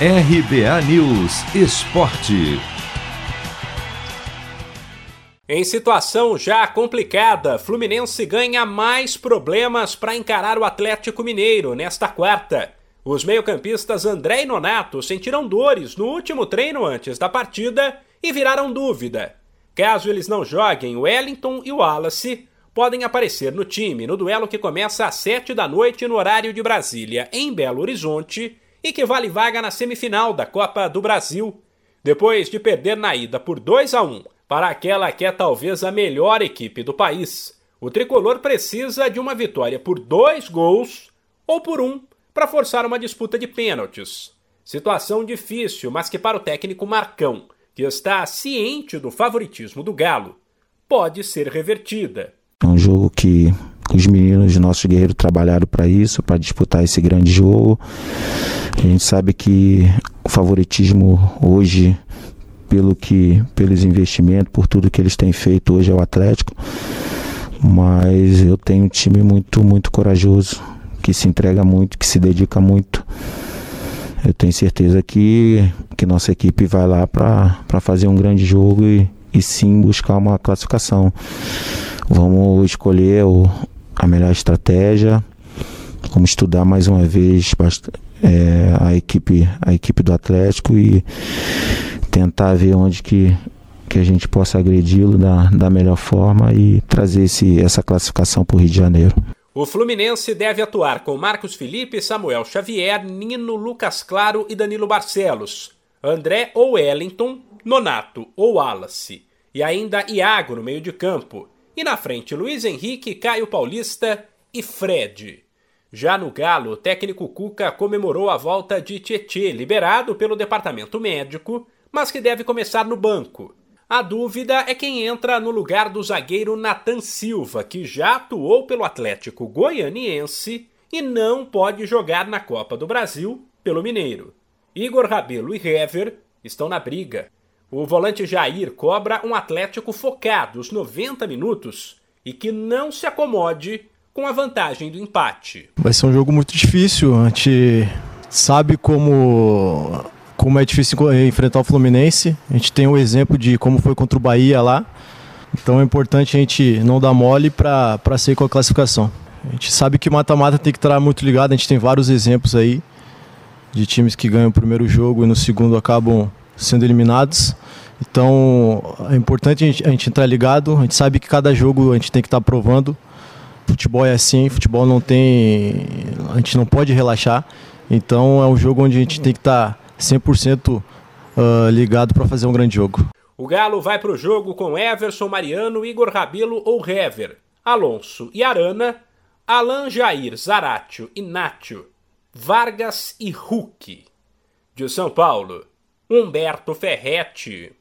RBA News Esporte. Em situação já complicada, Fluminense ganha mais problemas para encarar o Atlético Mineiro nesta quarta. Os meio-campistas André e Nonato sentiram dores no último treino antes da partida e viraram dúvida. Caso eles não joguem, Wellington e Wallace podem aparecer no time no duelo que começa às 7 da noite no horário de Brasília, em Belo Horizonte, e que vale vaga na semifinal da Copa do Brasil. Depois de perder na ida por 2 a 1 para aquela que é talvez a melhor equipe do país, o tricolor precisa de uma vitória por dois gols ou por um para forçar uma disputa de pênaltis. Situação difícil, mas que para o técnico Marcão, que está ciente do favoritismo do Galo, pode ser revertida. É um jogo que os meninos, nossos guerreiros, trabalharam para isso, para disputar esse grande jogo. A gente sabe que o favoritismo hoje, pelo que, pelos investimentos, por tudo que eles têm feito hoje é o Atlético. Mas eu tenho um time muito, muito corajoso, que se entrega muito, que se dedica muito. Eu tenho certeza que, que nossa equipe vai lá para fazer um grande jogo e, e sim buscar uma classificação. Vamos escolher o, a melhor estratégia. Vamos estudar mais uma vez é, a, equipe, a equipe do Atlético e tentar ver onde que, que a gente possa agredi-lo da, da melhor forma e trazer esse, essa classificação para o Rio de Janeiro. O Fluminense deve atuar com Marcos Felipe, Samuel Xavier, Nino, Lucas Claro e Danilo Barcelos, André ou Wellington, Nonato ou Wallace, e ainda Iago no meio de campo, e na frente, Luiz Henrique, Caio Paulista e Fred. Já no Galo, o técnico Cuca comemorou a volta de Tietê, liberado pelo departamento médico, mas que deve começar no banco. A dúvida é quem entra no lugar do zagueiro Nathan Silva, que já atuou pelo Atlético Goianiense e não pode jogar na Copa do Brasil pelo Mineiro. Igor Rabelo e Hever estão na briga. O volante Jair cobra um Atlético focado os 90 minutos e que não se acomode com a vantagem do empate. Vai ser um jogo muito difícil. A gente sabe como, como é difícil enfrentar o Fluminense. A gente tem o um exemplo de como foi contra o Bahia lá. Então é importante a gente não dar mole para sair com a classificação. A gente sabe que mata-mata tem que estar muito ligado. A gente tem vários exemplos aí de times que ganham o primeiro jogo e no segundo acabam sendo eliminados. Então é importante a gente, a gente entrar ligado. A gente sabe que cada jogo a gente tem que estar provando. Futebol é assim, futebol não tem. A gente não pode relaxar. Então é um jogo onde a gente tem que estar tá 100% uh, ligado para fazer um grande jogo. O Galo vai para o jogo com Everson, Mariano, Igor Rabelo ou Hever, Alonso e Arana, Alan Jair, Zaratio e Nátio, Vargas e Hulk. De São Paulo, Humberto Ferretti.